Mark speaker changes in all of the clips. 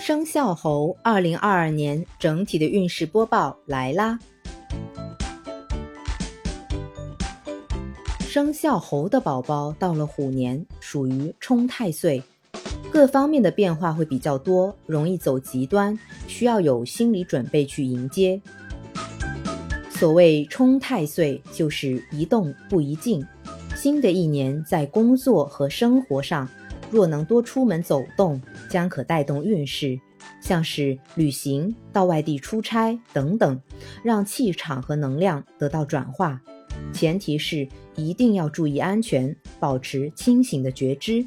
Speaker 1: 生肖猴二零二二年整体的运势播报来啦！生肖猴的宝宝到了虎年，属于冲太岁，各方面的变化会比较多，容易走极端，需要有心理准备去迎接。所谓冲太岁，就是一动不一静。新的一年在工作和生活上。若能多出门走动，将可带动运势，像是旅行、到外地出差等等，让气场和能量得到转化。前提是一定要注意安全，保持清醒的觉知，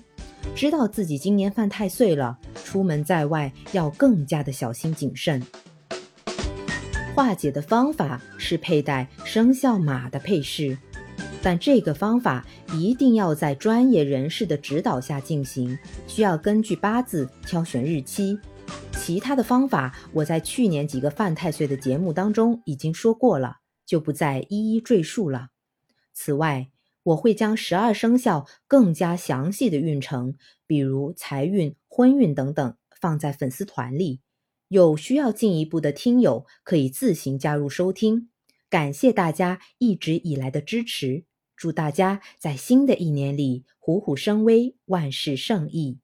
Speaker 1: 知道自己今年犯太岁了，出门在外要更加的小心谨慎。化解的方法是佩戴生肖马的配饰。但这个方法一定要在专业人士的指导下进行，需要根据八字挑选日期。其他的方法我在去年几个犯太岁的节目当中已经说过了，就不再一一赘述了。此外，我会将十二生肖更加详细的运程，比如财运、婚运等等，放在粉丝团里。有需要进一步的听友可以自行加入收听。感谢大家一直以来的支持。祝大家在新的一年里虎虎生威，万事胜意。